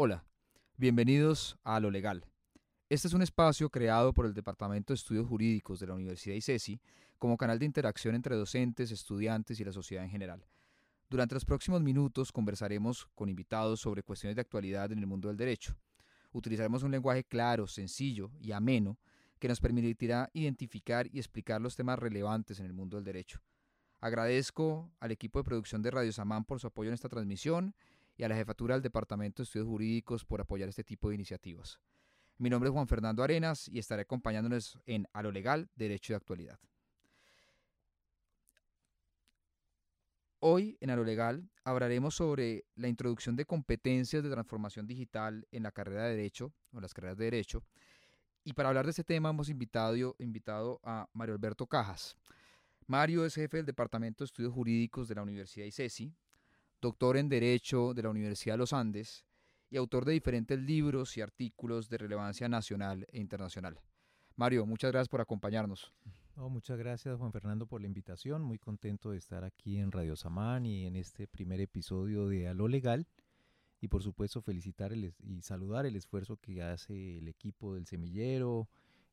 Hola, bienvenidos a Lo Legal. Este es un espacio creado por el Departamento de Estudios Jurídicos de la Universidad ICESI como canal de interacción entre docentes, estudiantes y la sociedad en general. Durante los próximos minutos conversaremos con invitados sobre cuestiones de actualidad en el mundo del derecho. Utilizaremos un lenguaje claro, sencillo y ameno que nos permitirá identificar y explicar los temas relevantes en el mundo del derecho. Agradezco al equipo de producción de Radio Samán por su apoyo en esta transmisión y a la jefatura del Departamento de Estudios Jurídicos por apoyar este tipo de iniciativas. Mi nombre es Juan Fernando Arenas y estaré acompañándoles en A lo Legal, Derecho de Actualidad. Hoy en A lo Legal hablaremos sobre la introducción de competencias de transformación digital en la carrera de Derecho o las carreras de Derecho. Y para hablar de este tema hemos invitado, invitado a Mario Alberto Cajas. Mario es jefe del Departamento de Estudios Jurídicos de la Universidad ICESI, doctor en Derecho de la Universidad de los Andes y autor de diferentes libros y artículos de relevancia nacional e internacional. Mario, muchas gracias por acompañarnos. muchas gracias Juan Fernando por la invitación, muy contento de estar aquí en Radio Samán y en este primer episodio de A lo Legal y por supuesto felicitar y saludar el esfuerzo que hace el equipo del semillero,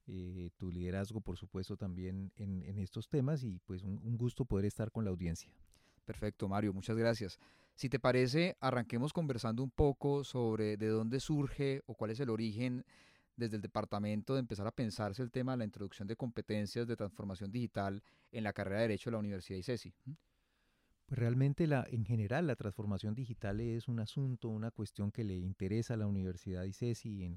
eh, tu liderazgo por supuesto también en, estos temas y pues un gusto poder estar con la audiencia. Perfecto, Mario, muchas gracias. Si te parece, arranquemos conversando un poco sobre de dónde surge o cuál es el origen desde el departamento de empezar a pensarse el tema de la introducción de competencias de transformación digital en la carrera de Derecho de la Universidad ICESI. Pues realmente en general la transformación digital es un asunto, una cuestión que le interesa a la Universidad ICESI.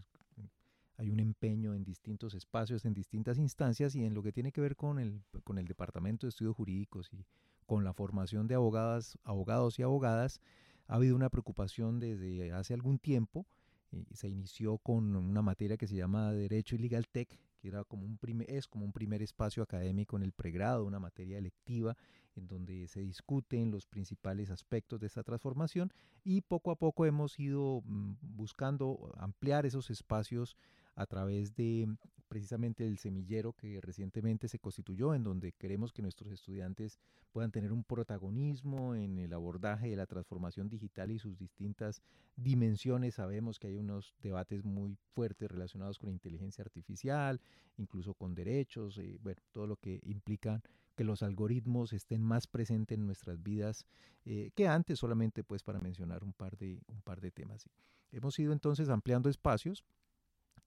hay un empeño en distintos espacios, en distintas instancias y en lo que tiene que ver con el, con el Departamento de Estudios Jurídicos y con la formación de abogadas, abogados y abogadas, ha habido una preocupación desde hace algún tiempo. y se inició con una materia que se llama Derecho y Legal Tech, que era como un primer, es como un primer espacio académico en el pregrado, una materia electiva en donde se discuten los principales aspectos de esta transformación y poco a poco hemos ido mm, buscando ampliar esos espacios a través de precisamente el semillero que recientemente se constituyó, en donde queremos que nuestros estudiantes puedan tener un protagonismo en el abordaje de la transformación digital y sus distintas dimensiones. Sabemos que hay unos debates muy fuertes relacionados con inteligencia artificial, incluso con derechos, eh, bueno, todo lo que implica que los algoritmos estén más presentes en nuestras vidas eh, que antes, solamente pues para mencionar un par de, un par de temas. Hemos ido entonces ampliando espacios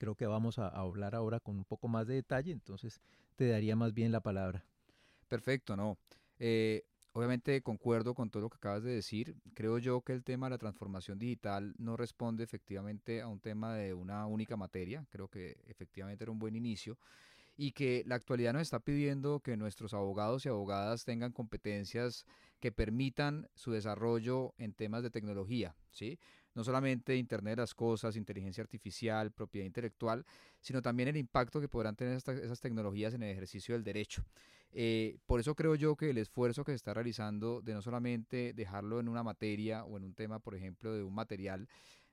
creo que vamos a, hablar ahora con un poco más de detalle, entonces te daría más bien la palabra. Perfecto, no. Eh, obviamente concuerdo con todo lo que acabas de decir. Creo yo que el tema de la transformación digital no responde efectivamente a un tema de una única materia. Creo que efectivamente era un buen inicio y que la actualidad nos está pidiendo que nuestros abogados y abogadas tengan competencias que permitan su desarrollo en temas de tecnología, ¿sí? No solamente Internet de las Cosas, inteligencia artificial, propiedad intelectual, sino también el impacto que podrán tener esas tecnologías en el ejercicio del derecho. Eh, por eso creo yo que el esfuerzo que se está realizando de no solamente dejarlo en una materia o en un tema, por ejemplo, de un material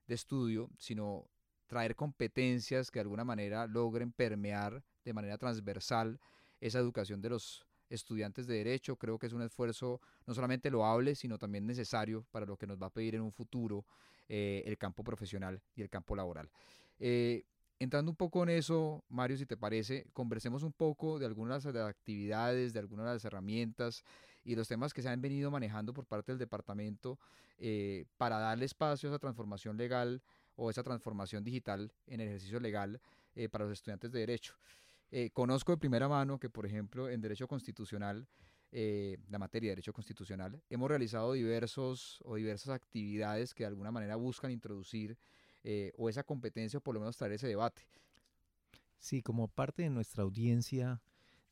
de estudio, sino traer competencias que de alguna manera logren permear de manera transversal esa educación de los estudiantes de derecho. Creo que es un esfuerzo no solamente loable, sino también necesario para lo que nos va a pedir en un futuro eh, el campo profesional y el campo laboral. Eh, entrando un poco en eso, Mario, si te parece, conversemos un poco de algunas de las actividades, de algunas de las herramientas y los temas que se han venido manejando por parte del departamento eh, para darle espacio a esa transformación legal o esa transformación digital en el ejercicio legal para los estudiantes de derecho. Conozco de primera mano que, por ejemplo, en derecho constitucional eh, la materia de derecho constitucional, hemos realizado diversos o diversas actividades que de alguna manera buscan introducir eh, o esa competencia o por lo menos traer ese debate. Sí, como parte de nuestra audiencia,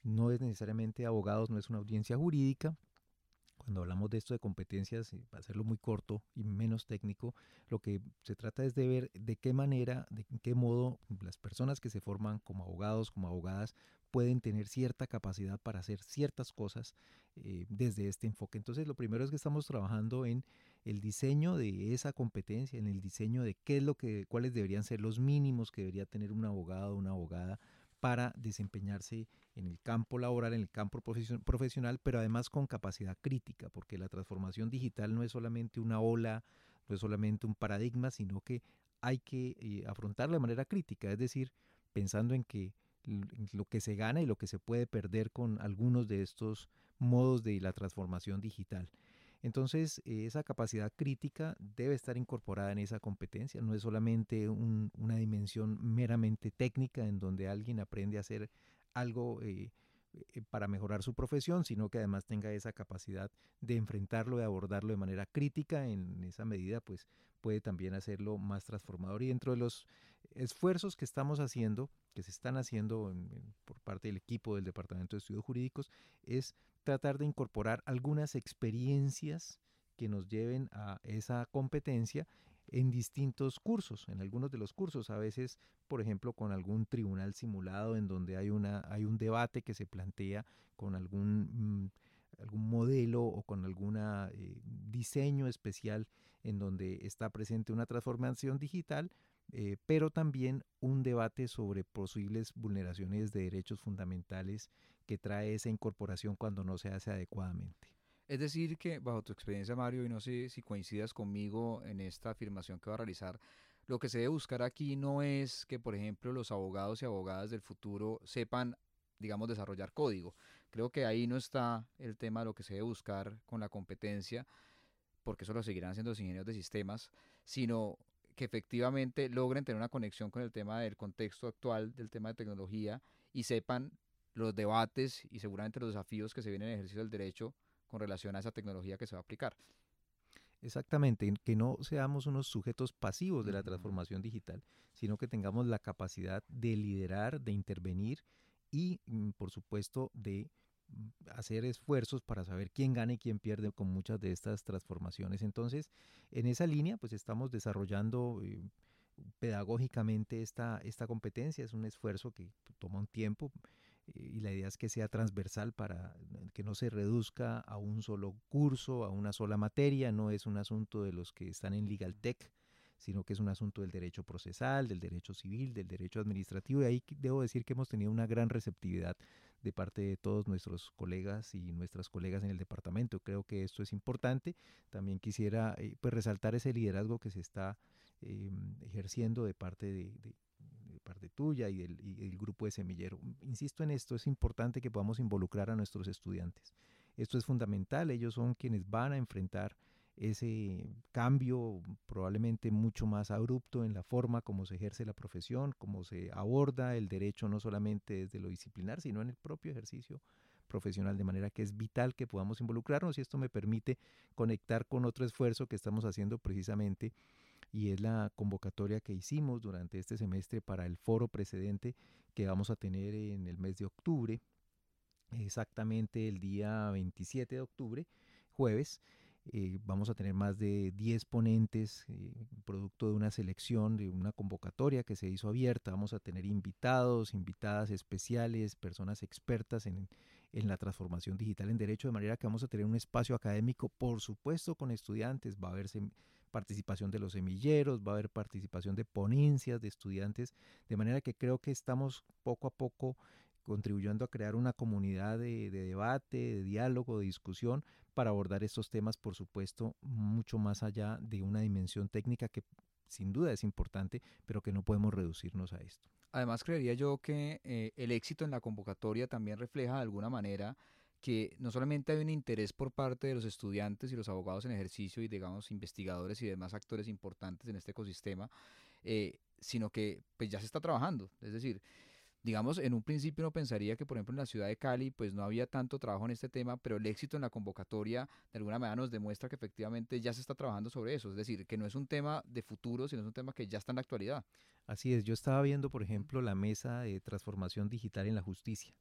no es necesariamente abogados, no es una audiencia jurídica, cuando hablamos de esto de competencias, para hacerlo muy corto y menos técnico, lo que se trata es de ver de qué manera, de qué modo las personas que se forman como abogados, como abogadas, pueden tener cierta capacidad para hacer ciertas cosas eh, desde este enfoque. Entonces, lo primero es que estamos trabajando en el diseño de esa competencia, en el diseño de qué es lo que, cuáles deberían ser los mínimos que debería tener un abogado una abogada para desempeñarse en el campo laboral, en el campo profesional, pero además con capacidad crítica, porque la transformación digital no es solamente una ola, no es solamente un paradigma, sino que hay que eh, afrontarlo de manera crítica, es decir, pensando en que lo que se gana y lo que se puede perder con algunos de estos modos de la transformación digital. Entonces, esa capacidad crítica debe estar incorporada en esa competencia, no es solamente una dimensión meramente técnica en donde alguien aprende a hacer algo eh, eh, para mejorar su profesión, sino que además tenga esa capacidad de enfrentarlo, de abordarlo de manera crítica, en esa medida pues puede también hacerlo más transformador. Y dentro de los esfuerzos que estamos haciendo, que se están haciendo por parte del equipo del Departamento de Estudios Jurídicos, es tratar de incorporar algunas experiencias que nos lleven a esa competencia en distintos cursos, en algunos de los cursos, a veces, por ejemplo, con algún tribunal simulado en donde hay, una, hay un debate que se plantea con algún, mm, algún modelo o con algún eh, diseño especial en donde está presente una transformación digital, eh, pero también un debate sobre posibles vulneraciones de derechos fundamentales que trae esa incorporación cuando no se hace adecuadamente. Es decir, que bajo tu experiencia, Mario, y no sé si coincidas conmigo en esta afirmación que va a realizar, lo que se debe buscar aquí no es que, por ejemplo, los abogados y abogadas del futuro sepan, digamos, desarrollar código. Creo que ahí no está el tema de lo que se debe buscar con la competencia, porque eso lo seguirán haciendo los ingenieros de sistemas, sino que efectivamente logren tener una conexión con el tema del contexto actual, del tema de tecnología, y sepan los debates y seguramente los desafíos que se vienen en el ejercicio del derecho con relación a esa tecnología que se va a aplicar. Exactamente, que no seamos unos sujetos pasivos de la transformación digital, sino que tengamos la capacidad de liderar, de intervenir y, mm, por supuesto, de hacer esfuerzos para saber quién gana y quién pierde con muchas de estas transformaciones. Entonces, en esa línea, pues estamos desarrollando eh, pedagógicamente esta, esta competencia. Es un esfuerzo que toma un tiempo y la idea es que sea transversal para que no se reduzca a un solo curso, a una sola materia, no es un asunto de los que están en Legal Tech, sino que es un asunto del derecho procesal, del derecho civil, del derecho administrativo, y ahí debo decir que hemos tenido una gran receptividad de parte de todos nuestros colegas y nuestras colegas en el departamento. Creo que esto es importante. También quisiera eh, pues, resaltar ese liderazgo que se está em, ejerciendo de parte de, parte tuya y del, grupo de semillero. Insisto en esto, es importante que podamos involucrar a nuestros estudiantes. Esto es fundamental, ellos son quienes van a enfrentar ese cambio probablemente mucho más abrupto en la forma como se ejerce la profesión, como se aborda el derecho no solamente desde lo disciplinar, sino en el propio ejercicio profesional, de manera que es vital que podamos involucrarnos y esto me permite conectar con otro esfuerzo que estamos haciendo precisamente y es la convocatoria que hicimos durante este semestre para el foro precedente que vamos a tener en el mes de octubre, exactamente el día 27 de octubre, jueves. Eh, vamos a tener más de 10 ponentes, eh, producto de una selección, de una convocatoria que se hizo abierta. Vamos a tener invitados, invitadas especiales, personas expertas en, en la transformación digital en derecho, de manera que vamos a tener un espacio académico, por supuesto, con estudiantes. Va a haber participación de los semilleros, va a haber participación de ponencias de estudiantes, de manera que creo que estamos poco a poco contribuyendo a crear una comunidad de, debate, de diálogo, de discusión para abordar estos temas, por supuesto, mucho más allá de una dimensión técnica que sin duda es importante, pero que no podemos reducirnos a esto. Además, creería yo que eh, el éxito en la convocatoria también refleja de alguna manera que no solamente hay un interés por parte de los estudiantes y los abogados en ejercicio y digamos investigadores y demás actores importantes en este ecosistema, eh, sino que pues ya se está trabajando. Es decir, digamos, en un principio uno pensaría que, por ejemplo, en la ciudad de Cali, pues no había tanto trabajo en este tema, pero el éxito en la convocatoria de alguna manera nos demuestra que efectivamente ya se está trabajando sobre eso. Es decir, que no es un tema de futuro, sino es un tema que ya está en la actualidad. Así es, yo estaba viendo, por ejemplo, la mesa de transformación digital en la justicia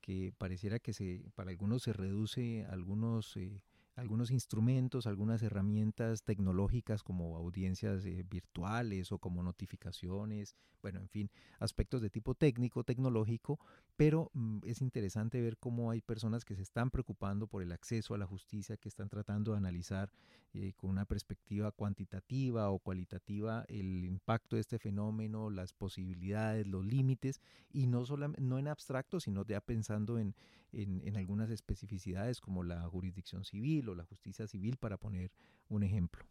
que pareciera que se, para algunos se reduce algunos eh, algunos instrumentos, algunas herramientas tecnológicas como audiencias eh, virtuales o como notificaciones, bueno, en fin, aspectos de tipo técnico, tecnológico, pero mm, es interesante ver cómo hay personas que se están preocupando por el acceso a la justicia, que están tratando de analizar eh, con una perspectiva cuantitativa o cualitativa el impacto de este fenómeno, las posibilidades, los límites, y no, no en abstracto, sino ya pensando en, en, algunas especificidades como la jurisdicción civil o la justicia civil, para poner un ejemplo.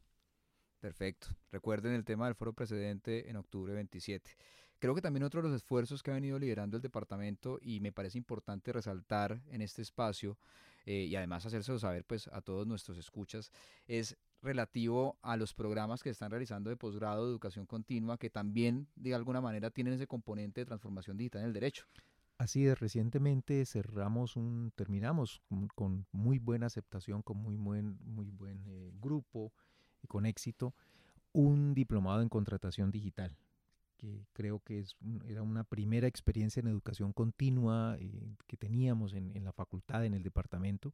Perfecto. Recuerden el tema del foro precedente en octubre 27. Creo que también otro de los esfuerzos que ha venido liderando el departamento y me parece importante resaltar en este espacio eh, y además hacérselo saber pues a todos nuestros escuchas es relativo a los programas que están realizando de posgrado de educación continua que también de alguna manera tienen ese componente de transformación digital en el derecho. Así es, recientemente cerramos un, terminamos con, muy buena aceptación, con muy buen, muy buen eh, grupo y con éxito, un diplomado en contratación digital, que creo que es, era una primera experiencia en educación continua eh, que teníamos en, en, la facultad, en el departamento.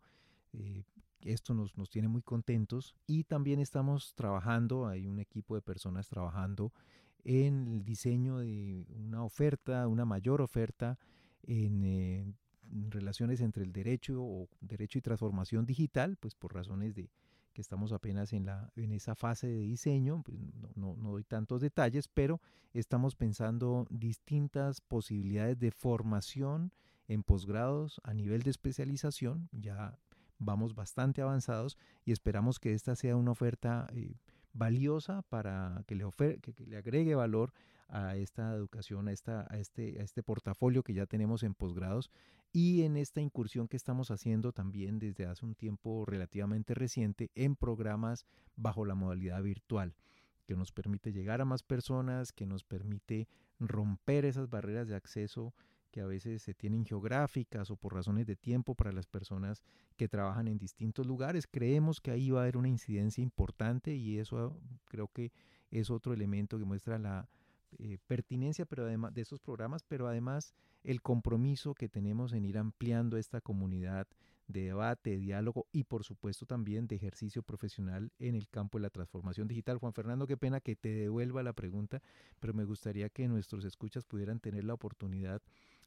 Eh, esto nos, nos tiene muy contentos y también estamos trabajando, hay un equipo de personas trabajando en el diseño de una oferta, una mayor oferta eh, en relaciones entre el derecho o derecho y transformación digital, pues por razones de que estamos apenas en, la, en esa fase de diseño, pues no, no doy tantos detalles, pero estamos pensando distintas posibilidades de formación en posgrados a nivel de especialización, ya vamos bastante avanzados y esperamos que esta sea una oferta eh, valiosa para que le, que, le agregue valor a esta educación, a, esta, a, este, a este portafolio que ya tenemos en posgrados y en esta incursión que estamos haciendo también desde hace un tiempo relativamente reciente en programas bajo la modalidad virtual que nos permite llegar a más personas, que nos permite romper esas barreras de acceso que a veces se tienen geográficas o por razones de tiempo para las personas que trabajan en distintos lugares. Creemos que ahí va a haber una incidencia importante y eso creo que es otro elemento que muestra la eh, pertinencia pero además de esos programas, pero además el compromiso que tenemos en ir ampliando esta comunidad de debate, de diálogo y por supuesto también de ejercicio profesional en el campo de la transformación digital. Juan Fernando, qué pena que te devuelva la pregunta, pero me gustaría que nuestros escuchas pudieran tener la oportunidad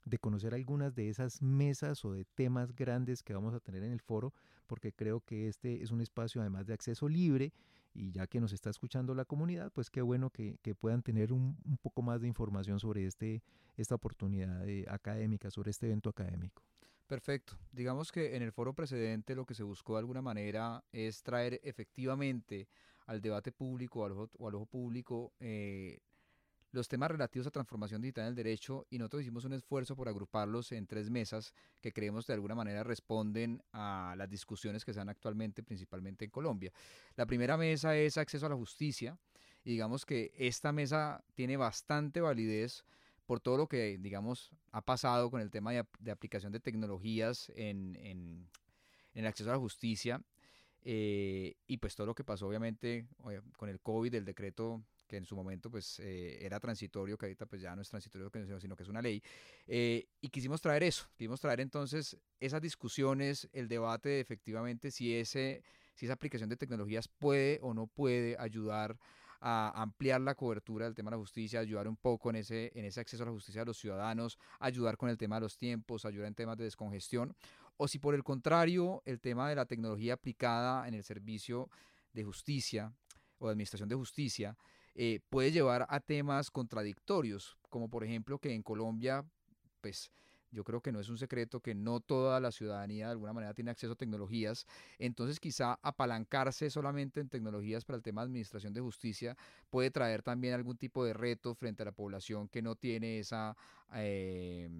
de conocer algunas de esas mesas o de temas grandes que vamos a tener en el foro, porque creo que este es un espacio además de acceso libre y ya que nos está escuchando la comunidad, pues qué bueno que, puedan tener un, poco más de información sobre este, esta oportunidad académica, sobre este evento académico. Perfecto. Digamos que en el foro precedente lo que se buscó de alguna manera es traer efectivamente al debate público o al ojo, público eh, los temas relativos a transformación digital en el derecho y nosotros hicimos un esfuerzo por agruparlos en tres mesas que creemos de alguna manera responden a las discusiones que se dan actualmente principalmente en Colombia. La primera mesa es acceso a la justicia y digamos que esta mesa tiene bastante validez por todo lo que digamos ha pasado con el tema de, aplicación de tecnologías en, el acceso a la justicia eh, y pues todo lo que pasó obviamente con el COVID, el decreto que en su momento pues eh, era transitorio, que ahorita pues ya no es transitorio, sino que es una ley. Eh, y quisimos traer eso, quisimos traer entonces esas discusiones, el debate de efectivamente si, ese, si esa aplicación de tecnologías puede o no puede ayudar a ampliar la cobertura del tema de la justicia, ayudar un poco en ese, en ese acceso a la justicia de los ciudadanos, ayudar con el tema de los tiempos, ayudar en temas de descongestión, o si por el contrario el tema de la tecnología aplicada en el servicio de justicia o de administración de justicia eh, puede llevar a temas contradictorios, como por ejemplo que en Colombia, pues yo creo que no es un secreto que no toda la ciudadanía de alguna manera tiene acceso a tecnologías, entonces quizá apalancarse solamente en tecnologías para el tema de administración de justicia puede traer también algún tipo de reto frente a la población que no tiene esa, eh,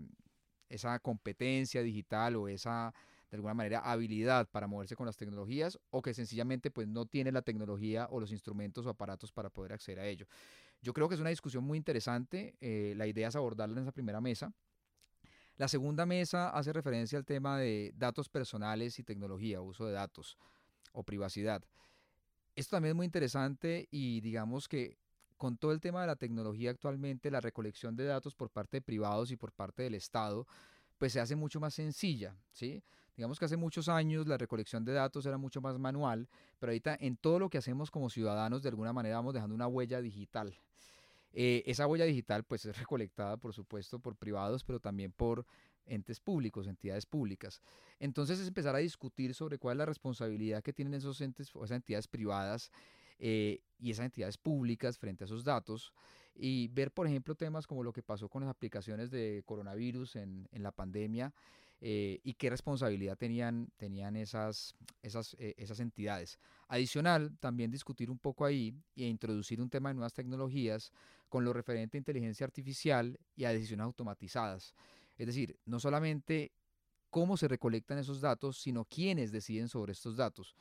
esa competencia digital o esa de alguna manera habilidad para moverse con las tecnologías o que sencillamente pues no tiene la tecnología o los instrumentos o aparatos para poder acceder a ello. Yo creo que es una discusión muy interesante, eh, la idea es abordarla en esa primera mesa. La segunda mesa hace referencia al tema de datos personales y tecnología, uso de datos o privacidad. Esto también es muy interesante y digamos que con todo el tema de la tecnología actualmente, la recolección de datos por parte de privados y por parte del Estado, pues se hace mucho más sencilla, ¿sí? Digamos que hace muchos años la recolección de datos era mucho más manual, pero ahorita en todo lo que hacemos como ciudadanos de alguna manera vamos dejando una huella digital. Eh, esa huella digital pues es recolectada por supuesto por privados, pero también por entes públicos, entidades públicas. Entonces es empezar a discutir sobre cuál es la responsabilidad que tienen esos entes o esas entidades privadas eh, y esas entidades públicas frente a esos datos y ver, por ejemplo, temas como lo que pasó con las aplicaciones de coronavirus en, en la pandemia eh, y qué responsabilidad tenían, tenían esas, esas, eh, esas entidades. Adicional, también discutir un poco ahí e introducir un tema de nuevas tecnologías con lo referente a inteligencia artificial y a decisiones automatizadas. Es decir, no solamente cómo se recolectan esos datos, sino quiénes deciden sobre estos datos.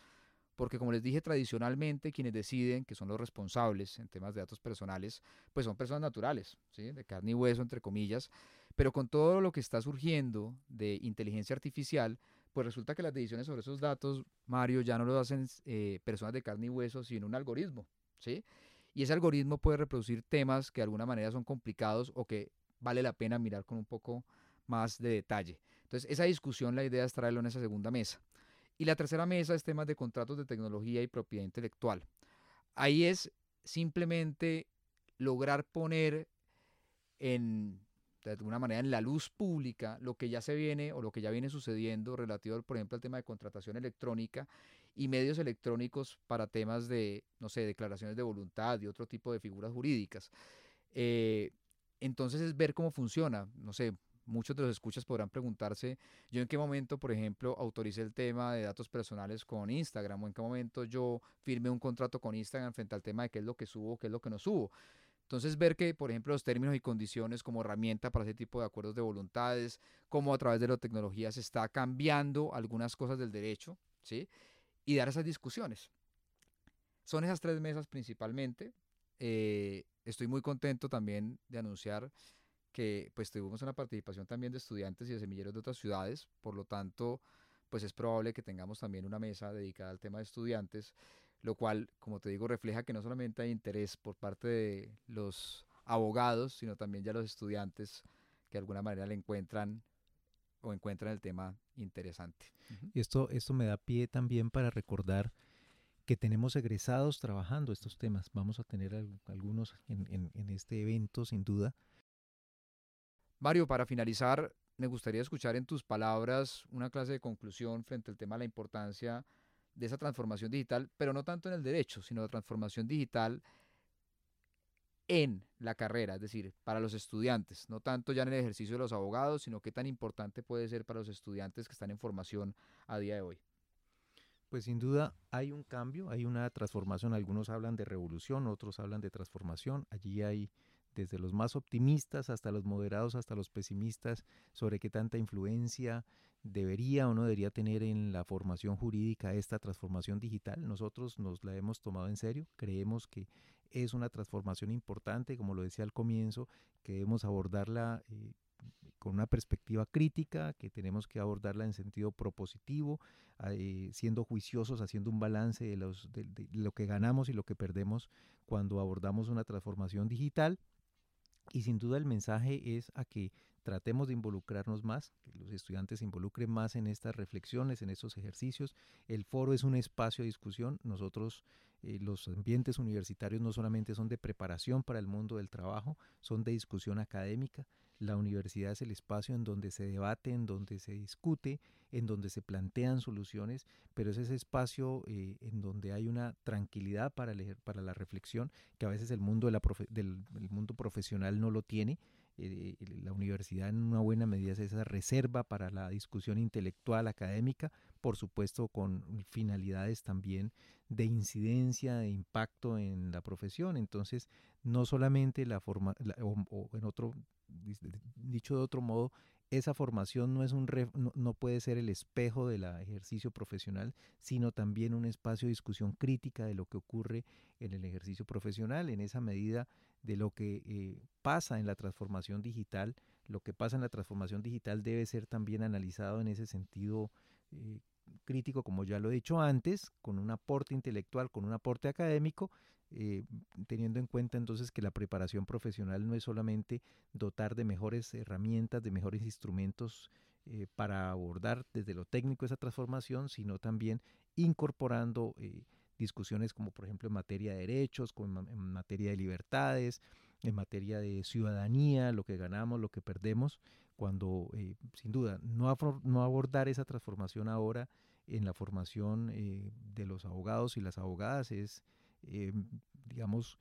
Porque como les dije tradicionalmente, quienes deciden, que son los responsables en temas de datos personales, pues son personas naturales, ¿sí? de carne y hueso, entre comillas. Pero con todo lo que está surgiendo de inteligencia artificial, pues resulta que las decisiones sobre esos datos, Mario, ya no lo hacen eh, personas de carne y hueso, sino un algoritmo. ¿sí? Y ese algoritmo puede reproducir temas que de alguna manera son complicados o que vale la pena mirar con un poco más de detalle. Entonces, esa discusión, la idea es traerlo en esa segunda mesa. Y la tercera mesa es temas de contratos de tecnología y propiedad intelectual. Ahí es simplemente lograr poner en, de alguna manera, en la luz pública lo que ya se viene o lo que ya viene sucediendo relativo, por ejemplo, al tema de contratación electrónica y medios electrónicos para temas de, no sé, declaraciones de voluntad y otro tipo de figuras jurídicas. Eh, entonces es ver cómo funciona, no sé, muchos de los escuchas podrán preguntarse, yo en qué momento, por ejemplo, autoricé el tema de datos personales con Instagram o en qué momento yo firmé un contrato con Instagram frente al tema de qué es lo que subo, qué es lo que no subo. Entonces ver que, por ejemplo, los términos y condiciones como herramienta para ese tipo de acuerdos de voluntades, cómo a través de la tecnología se está cambiando algunas cosas del derecho, ¿sí? Y dar esas discusiones. Son esas tres mesas principalmente. Eh, estoy muy contento también de anunciar que pues tuvimos una participación también de estudiantes y de semilleros de otras ciudades, por lo tanto, pues es probable que tengamos también una mesa dedicada al tema de estudiantes, lo cual, como te digo, refleja que no solamente hay interés por parte de los abogados, sino también ya los estudiantes que de alguna manera le encuentran o encuentran el tema interesante. Esto, esto me da pie también para recordar que tenemos egresados trabajando estos temas. Vamos a tener algunos en este evento, sin duda, Mario, para finalizar, me gustaría escuchar en tus palabras una clase de conclusión frente al tema de la importancia de esa transformación digital, pero no tanto en el derecho, sino la transformación digital en la carrera, es decir, para los estudiantes, no tanto ya en el ejercicio de los abogados, sino qué tan importante puede ser para los estudiantes que están en formación a día de hoy. Pues sin duda hay un cambio, hay una transformación, algunos hablan de revolución, otros hablan de transformación, allí hay desde los más optimistas hasta los moderados, hasta los pesimistas, sobre qué tanta influencia debería o no debería tener en la formación jurídica esta transformación digital. Nosotros nos la hemos tomado en serio, creemos que es una transformación importante, como lo decía al comienzo, que debemos abordarla eh, con una perspectiva crítica, que tenemos que abordarla en sentido propositivo, eh, siendo juiciosos, haciendo un balance de, los, de lo que ganamos y lo que perdemos cuando abordamos una transformación digital. Y sin duda el mensaje es a que tratemos de involucrarnos más, que los estudiantes se involucren más en estas reflexiones, en estos ejercicios. El foro es un espacio de discusión. Nosotros, eh, los ambientes universitarios no solamente son de preparación para el mundo del trabajo, son de discusión académica. La universidad es el espacio en donde se debate, en donde se discute, en donde se plantean soluciones, pero es ese espacio eh, en donde hay una tranquilidad para, leer, para la reflexión que a veces el mundo, de la del mundo profesional no lo tiene. Eh, la universidad en una buena medida es esa reserva para la discusión intelectual académica, por supuesto con finalidades también de incidencia, de impacto en la profesión. Entonces, no solamente la forma, o en otro dicho de otro modo, esa formación no, es un no, puede ser el espejo del ejercicio profesional, sino también un espacio de discusión crítica de lo que ocurre en el ejercicio profesional, en esa medida de lo que eh, pasa en la transformación digital. Lo que pasa en la transformación digital debe ser también analizado en ese sentido eh, crítico, como ya lo he dicho antes, con un aporte intelectual, con un aporte académico, eh, teniendo en cuenta entonces que la preparación profesional no es solamente dotar de mejores herramientas, de mejores instrumentos eh, para abordar desde lo técnico esa transformación, sino también incorporando eh, discusiones como por ejemplo en materia de derechos, en materia de libertades, en materia de ciudadanía, lo que ganamos, lo que perdemos, cuando sin duda no, no abordar esa transformación ahora en la formación de los abogados y las abogadas es eh, digamos,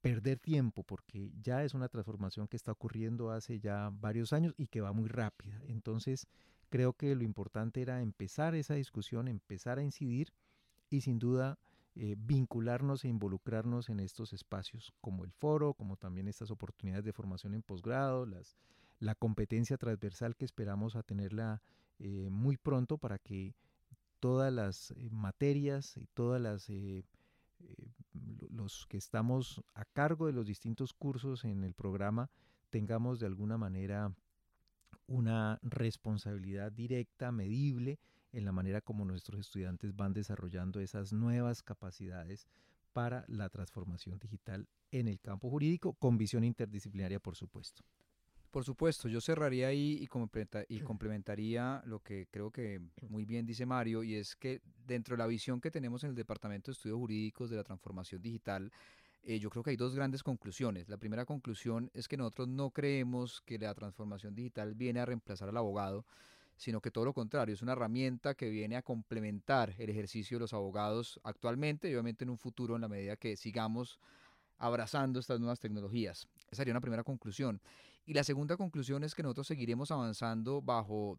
perder tiempo, porque ya es una transformación que está ocurriendo hace ya varios años y que va muy rápida. Entonces, creo que lo importante era empezar esa discusión, empezar a incidir y sin duda eh, vincularnos e involucrarnos en estos espacios como el foro, como también estas oportunidades de formación en posgrado, las, la competencia transversal que esperamos a tenerla eh, muy pronto para que todas las eh, materias y todas las los que estamos a cargo de los distintos cursos en el programa tengamos de alguna manera una responsabilidad directa, medible, en la manera como nuestros estudiantes van desarrollando esas nuevas capacidades para la transformación digital en el campo jurídico, con visión interdisciplinaria, por supuesto. Por supuesto, yo cerraría ahí y, complementaría lo que creo que muy bien dice Mario, y es que dentro de la visión que tenemos en el Departamento de Estudios Jurídicos de la Transformación Digital, eh, yo creo que hay dos grandes conclusiones. La primera conclusión es que nosotros no creemos que la transformación digital viene a reemplazar al abogado, sino que todo lo contrario, es una herramienta que viene a complementar el ejercicio de los abogados actualmente y obviamente en un futuro en la medida que sigamos abrazando estas nuevas tecnologías. Esa sería una primera conclusión. Y la segunda conclusión es que nosotros seguiremos avanzando bajo,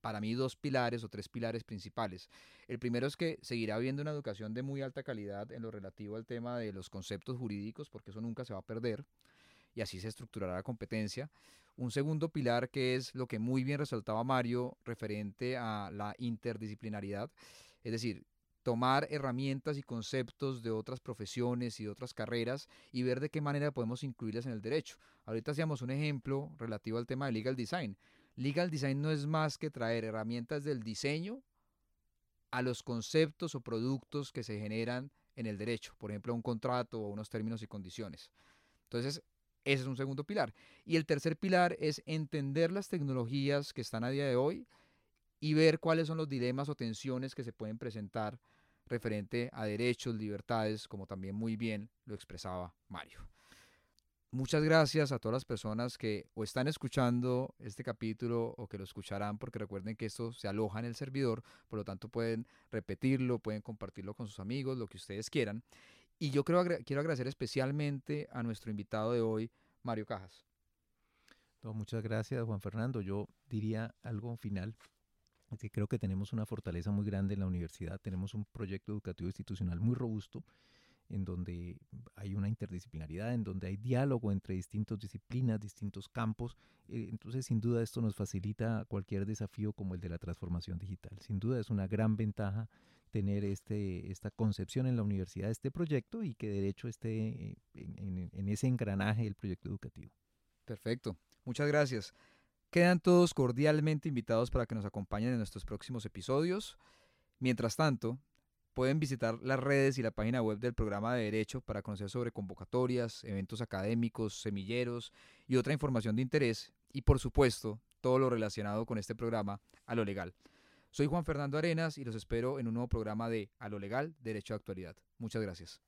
para mí, dos pilares o tres pilares principales. El primero es que seguirá habiendo una educación de muy alta calidad en lo relativo al tema de los conceptos jurídicos, porque eso nunca se va a perder y así se estructurará la competencia. Un segundo pilar que es lo que muy bien resaltaba Mario referente a la interdisciplinaridad, es decir, tomar herramientas y conceptos de otras profesiones y de otras carreras y ver de qué manera podemos incluirlas en el derecho. Ahorita hacíamos un ejemplo relativo al tema de legal design. Legal design no es más que traer herramientas del diseño a los conceptos o productos que se generan en el derecho, por ejemplo, un contrato o unos términos y condiciones. Entonces, ese es un segundo pilar. Y el tercer pilar es entender las tecnologías que están a día de hoy y ver cuáles son los dilemas o tensiones que se pueden presentar referente a derechos, libertades, como también muy bien lo expresaba Mario. Muchas gracias a todas las personas que o están escuchando este capítulo o que lo escucharán, porque recuerden que esto se aloja en el servidor, por lo tanto pueden repetirlo, pueden compartirlo con sus amigos, lo que ustedes quieran. Y yo creo, quiero agradecer especialmente a nuestro invitado de hoy, Mario Cajas. muchas gracias, Juan Fernando. Yo diría algo final. Que creo que tenemos una fortaleza muy grande en la universidad. Tenemos un proyecto educativo institucional muy robusto en donde hay una interdisciplinaridad, en donde hay diálogo entre distintas disciplinas, distintos campos. Eh, entonces, sin duda, esto nos facilita cualquier desafío como el de la transformación digital. Sin duda, es una gran ventaja tener este, esta concepción en la universidad, este proyecto y que derecho esté en, en ese engranaje del proyecto educativo. Perfecto, muchas gracias. Quedan todos cordialmente invitados para que nos acompañen en nuestros próximos episodios. Mientras tanto, pueden visitar las redes y la página web del programa de Derecho para conocer sobre convocatorias, eventos académicos, semilleros y otra información de interés y por supuesto todo lo relacionado con este programa a lo legal. Soy Juan Fernando Arenas y los espero en un nuevo programa de A lo Legal, Derecho de Actualidad. Muchas gracias.